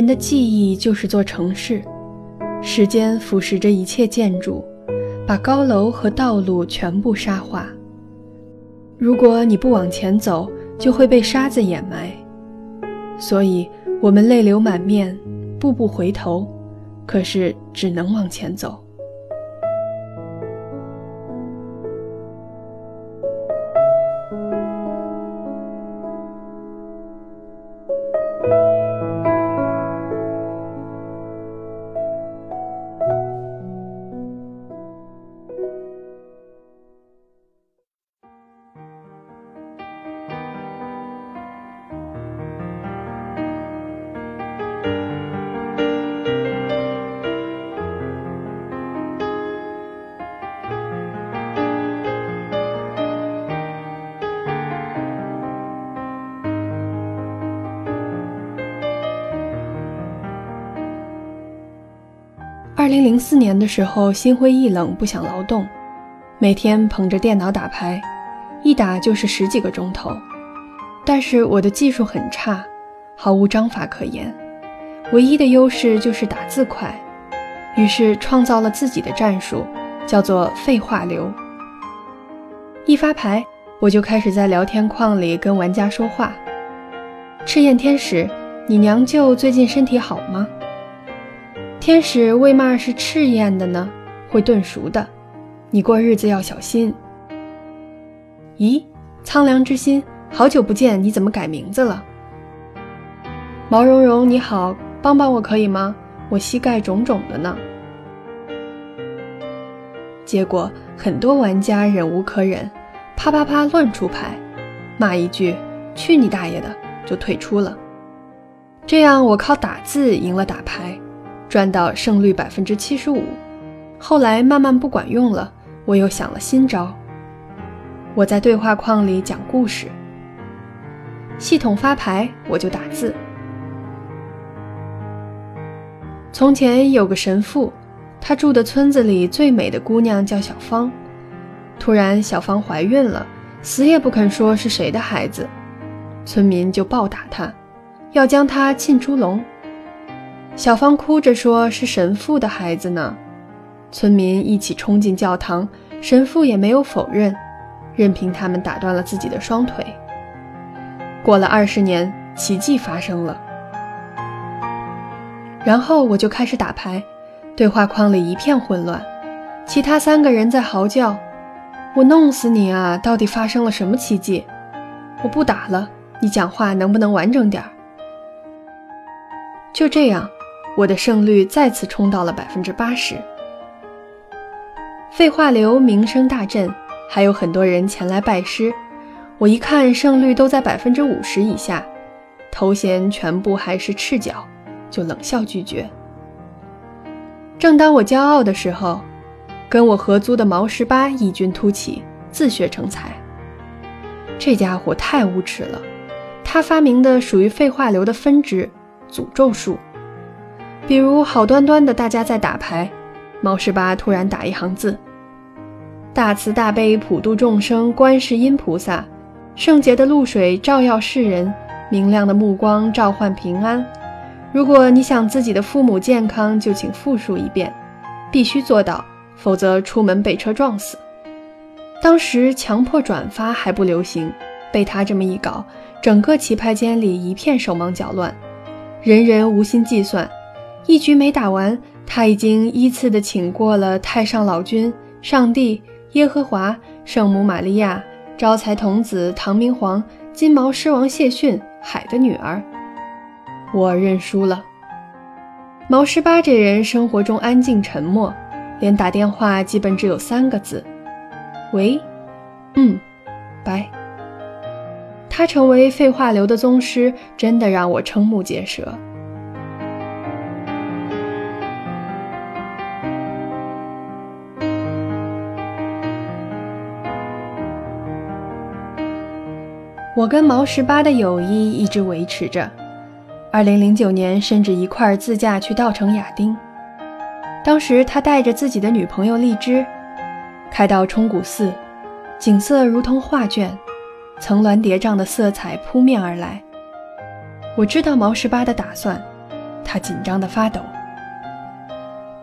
人的记忆就是座城市，时间腐蚀着一切建筑，把高楼和道路全部沙化。如果你不往前走，就会被沙子掩埋。所以，我们泪流满面，步步回头，可是只能往前走。零零四年的时候，心灰意冷，不想劳动，每天捧着电脑打牌，一打就是十几个钟头。但是我的技术很差，毫无章法可言，唯一的优势就是打字快。于是创造了自己的战术，叫做废话流。一发牌，我就开始在聊天框里跟玩家说话：“赤焰天使，你娘舅最近身体好吗？”天使为嘛是赤焰的呢？会炖熟的，你过日子要小心。咦，苍凉之心，好久不见，你怎么改名字了？毛茸茸你好，帮帮我可以吗？我膝盖肿肿的呢。结果很多玩家忍无可忍，啪啪啪乱出牌，骂一句“去你大爷的”就退出了。这样我靠打字赢了打牌。赚到胜率百分之七十五，后来慢慢不管用了，我又想了新招。我在对话框里讲故事，系统发牌我就打字。从前有个神父，他住的村子里最美的姑娘叫小芳。突然小芳怀孕了，死也不肯说是谁的孩子，村民就暴打她，要将她浸猪笼。小芳哭着说：“是神父的孩子呢。”村民一起冲进教堂，神父也没有否认，任凭他们打断了自己的双腿。过了二十年，奇迹发生了。然后我就开始打牌，对话框里一片混乱，其他三个人在嚎叫：“我弄死你啊！到底发生了什么奇迹？”我不打了，你讲话能不能完整点儿？就这样。我的胜率再次冲到了百分之八十，废话流名声大振，还有很多人前来拜师。我一看胜率都在百分之五十以下，头衔全部还是赤脚，就冷笑拒绝。正当我骄傲的时候，跟我合租的毛十八异军突起，自学成才。这家伙太无耻了，他发明的属于废话流的分支——诅咒术。比如好端端的大家在打牌，毛十八突然打一行字：“大慈大悲普度众生，观世音菩萨，圣洁的露水照耀世人，明亮的目光召唤平安。如果你想自己的父母健康，就请复述一遍，必须做到，否则出门被车撞死。”当时强迫转发还不流行，被他这么一搞，整个棋牌间里一片手忙脚乱，人人无心计算。一局没打完，他已经依次的请过了太上老君、上帝、耶和华、圣母玛利亚、招财童子、唐明皇、金毛狮王谢逊、海的女儿。我认输了。毛十八这人生活中安静沉默，连打电话基本只有三个字：喂，嗯，拜。他成为废话流的宗师，真的让我瞠目结舌。我跟毛十八的友谊一直维持着，二零零九年甚至一块儿自驾去稻城亚丁。当时他带着自己的女朋友荔枝，开到冲古寺，景色如同画卷，层峦叠嶂的色彩扑面而来。我知道毛十八的打算，他紧张的发抖。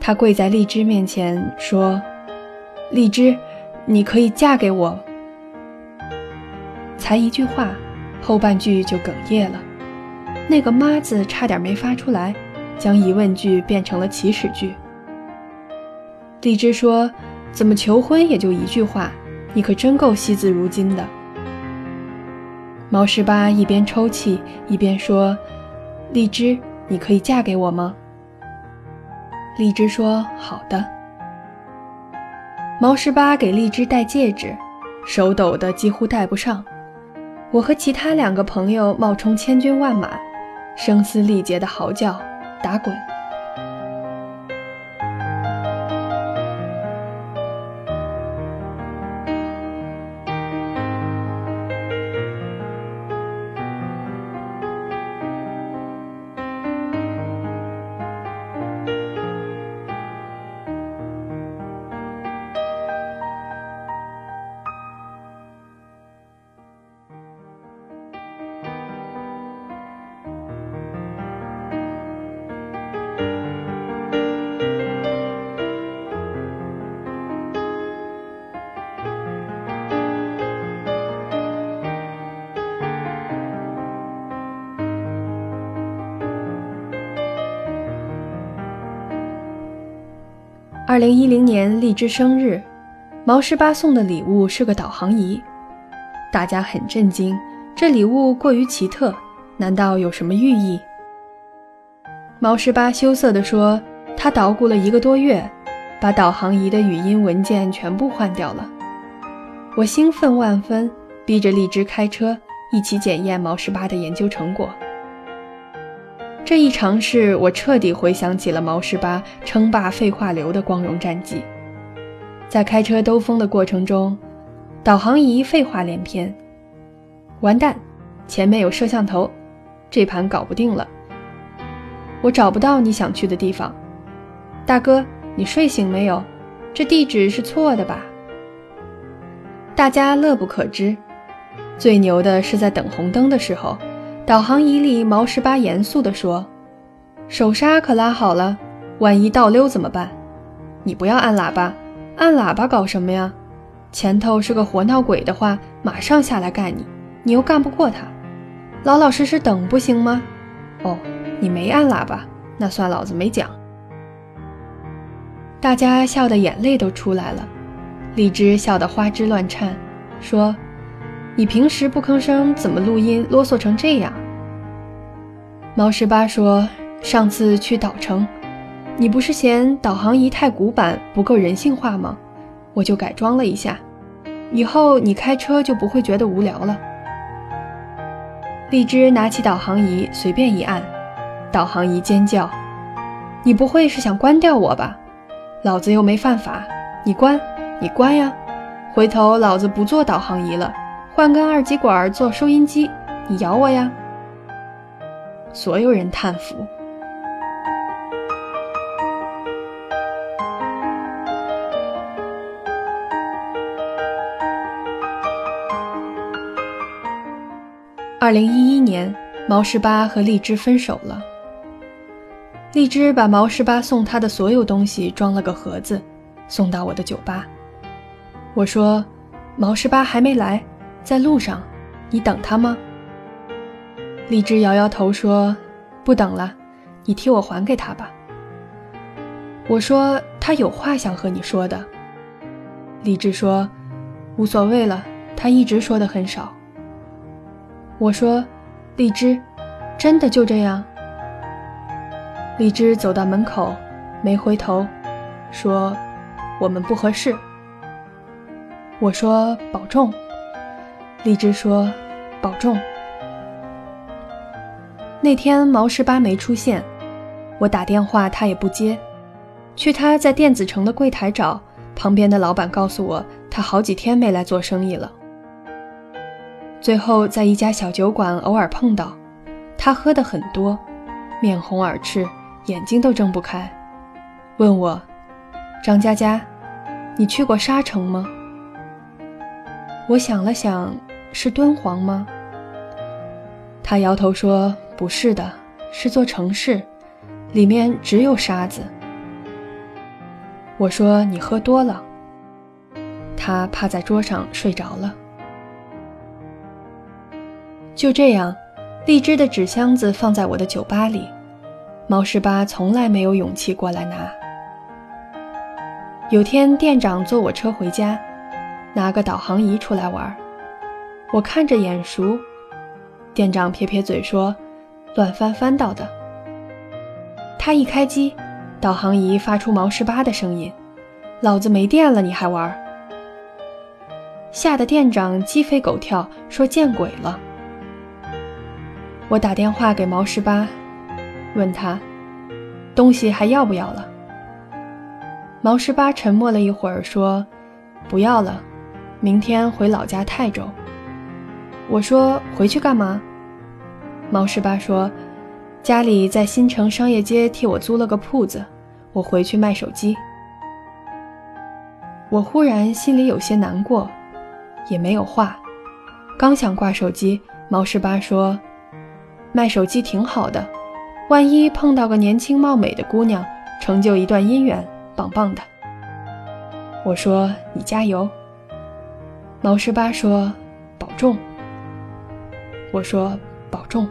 他跪在荔枝面前说：“荔枝，你可以嫁给我。”才一句话，后半句就哽咽了。那个“妈”字差点没发出来，将疑问句变成了祈使句。荔枝说：“怎么求婚也就一句话，你可真够惜字如金的。”毛十八一边抽泣一边说：“荔枝，你可以嫁给我吗？”荔枝说：“好的。”毛十八给荔枝戴戒指，手抖得几乎戴不上。我和其他两个朋友冒充千军万马，声嘶力竭地嚎叫、打滚。二零一零年荔枝生日，毛十八送的礼物是个导航仪，大家很震惊，这礼物过于奇特，难道有什么寓意？毛十八羞涩地说：“他捣鼓了一个多月，把导航仪的语音文件全部换掉了。”我兴奋万分，逼着荔枝开车一起检验毛十八的研究成果。这一尝试，我彻底回想起了毛十八称霸废话流的光荣战绩。在开车兜风的过程中，导航仪废话连篇：“完蛋，前面有摄像头，这盘搞不定了。我找不到你想去的地方，大哥，你睡醒没有？这地址是错的吧？”大家乐不可支。最牛的是在等红灯的时候。导航仪里，毛十八严肃地说：“手刹可拉好了，万一倒溜怎么办？你不要按喇叭，按喇叭搞什么呀？前头是个活闹鬼的话，马上下来干你，你又干不过他。老老实实等不行吗？哦，你没按喇叭，那算老子没讲。”大家笑得眼泪都出来了，荔枝笑得花枝乱颤，说。你平时不吭声，怎么录音啰嗦成这样？猫十八说：“上次去岛城，你不是嫌导航仪太古板，不够人性化吗？我就改装了一下，以后你开车就不会觉得无聊了。”荔枝拿起导航仪，随便一按，导航仪尖叫：“你不会是想关掉我吧？老子又没犯法，你关，你关呀！回头老子不做导航仪了。”换根二极管做收音机，你咬我呀！所有人叹服。二零一一年，毛十八和荔枝分手了。荔枝把毛十八送他的所有东西装了个盒子，送到我的酒吧。我说：“毛十八还没来。”在路上，你等他吗？荔枝摇摇头说：“不等了，你替我还给他吧。”我说：“他有话想和你说的。”荔枝说：“无所谓了，他一直说的很少。”我说：“荔枝，真的就这样？”荔枝走到门口，没回头，说：“我们不合适。”我说：“保重。”荔枝说：“保重。”那天毛十八没出现，我打电话他也不接，去他在电子城的柜台找，旁边的老板告诉我，他好几天没来做生意了。最后在一家小酒馆偶尔碰到，他喝的很多，面红耳赤，眼睛都睁不开，问我：“张佳佳，你去过沙城吗？”我想了想。是敦煌吗？他摇头说：“不是的，是座城市，里面只有沙子。我说你喝多了。他趴在桌上睡着了。就这样，荔枝的纸箱子放在我的酒吧里，毛十八从来没有勇气过来拿。有天店长坐我车回家，拿个导航仪出来玩，我看着眼熟，店长撇撇嘴说：“乱翻翻到的。”他一开机，导航仪发出毛十八的声音：“老子没电了，你还玩？”吓得店长鸡飞狗跳，说：“见鬼了！”我打电话给毛十八，问他东西还要不要了。毛十八沉默了一会儿，说：“不要了，明天回老家泰州。”我说：“回去干嘛？”毛十八说：“家里在新城商业街替我租了个铺子，我回去卖手机。”我忽然心里有些难过。也没有话，刚想挂手机，毛十八说：“卖手机挺好的，万一碰到个年轻貌美的姑娘，成就一段姻缘，棒棒的。”我说：“你加油。”毛十八说：“保重。”我说：“保重。”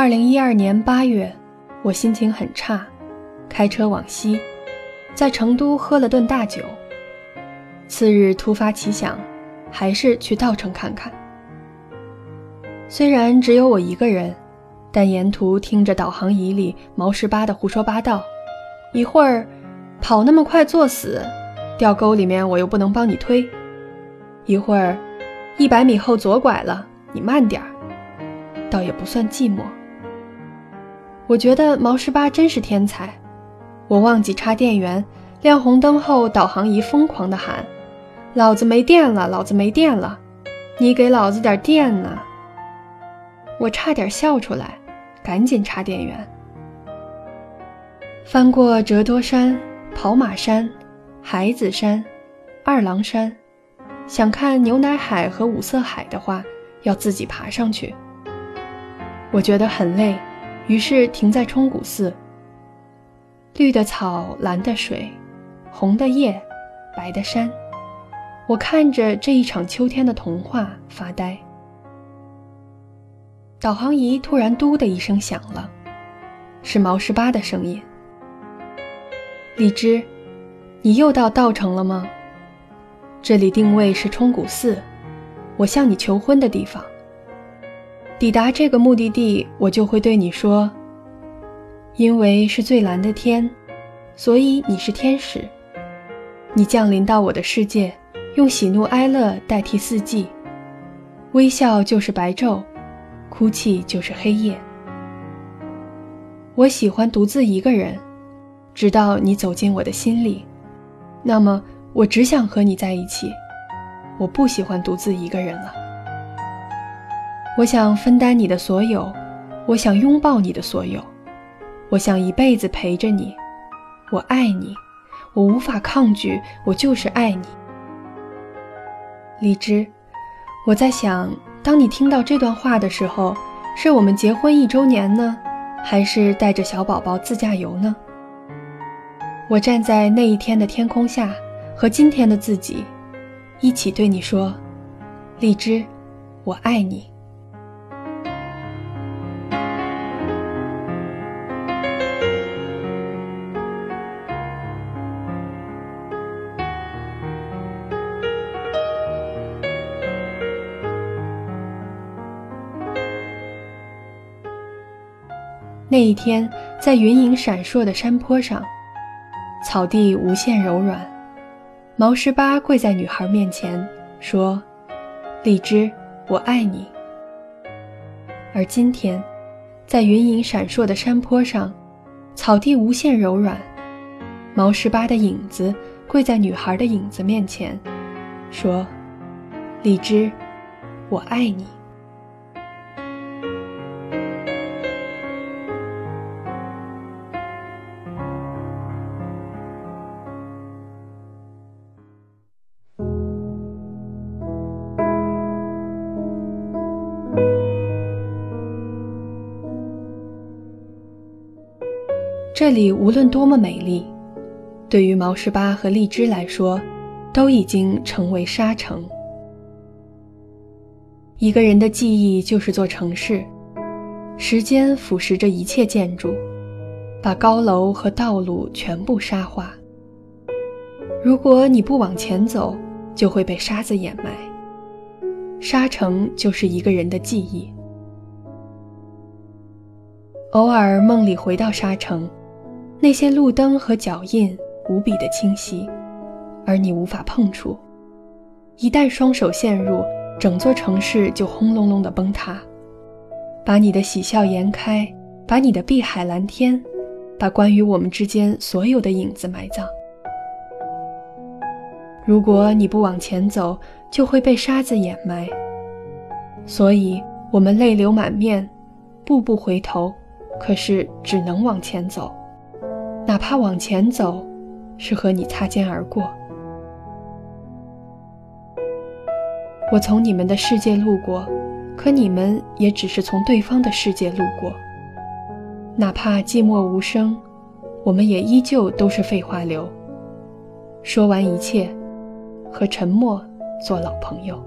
二零一二年八月，我心情很差，开车往西，在成都喝了顿大酒。次日突发奇想，还是去稻城看看。虽然只有我一个人，但沿途听着导航仪里毛十八的胡说八道，一会儿跑那么快作死，掉沟里面我又不能帮你推；一会儿一百米后左拐了，你慢点儿，倒也不算寂寞。我觉得毛十八真是天才，我忘记插电源，亮红灯后，导航仪疯狂地喊：“老子没电了，老子没电了，你给老子点电呐！”我差点笑出来，赶紧插电源。翻过折多山、跑马山、海子山、二郎山，想看牛奶海和五色海的话，要自己爬上去。我觉得很累。于是停在冲古寺。绿的草，蓝的水，红的叶，白的山，我看着这一场秋天的童话发呆。导航仪突然“嘟”的一声响了，是毛十八的声音。荔枝，你又到稻城了吗？这里定位是冲古寺，我向你求婚的地方。抵达这个目的地，我就会对你说：“因为是最蓝的天，所以你是天使。你降临到我的世界，用喜怒哀乐代替四季，微笑就是白昼，哭泣就是黑夜。我喜欢独自一个人，直到你走进我的心里，那么我只想和你在一起。我不喜欢独自一个人了。”我想分担你的所有，我想拥抱你的所有，我想一辈子陪着你。我爱你，我无法抗拒，我就是爱你。荔枝，我在想，当你听到这段话的时候，是我们结婚一周年呢，还是带着小宝宝自驾游呢？我站在那一天的天空下，和今天的自己一起对你说：荔枝，我爱你。那一天，在云影闪烁的山坡上，草地无限柔软。毛十八跪在女孩面前，说：“荔枝，我爱你。”而今天，在云影闪烁的山坡上，草地无限柔软。毛十八的影子跪在女孩的影子面前，说：“荔枝，我爱你。”这里无论多么美丽，对于毛十八和荔枝来说，都已经成为沙城。一个人的记忆就是座城市，时间腐蚀着一切建筑，把高楼和道路全部沙化。如果你不往前走，就会被沙子掩埋。沙城就是一个人的记忆。偶尔梦里回到沙城。那些路灯和脚印无比的清晰，而你无法碰触。一旦双手陷入，整座城市就轰隆隆的崩塌，把你的喜笑颜开，把你的碧海蓝天，把关于我们之间所有的影子埋葬。如果你不往前走，就会被沙子掩埋。所以，我们泪流满面，步步回头，可是只能往前走。哪怕往前走，是和你擦肩而过。我从你们的世界路过，可你们也只是从对方的世界路过。哪怕寂寞无声，我们也依旧都是废话流。说完一切，和沉默做老朋友。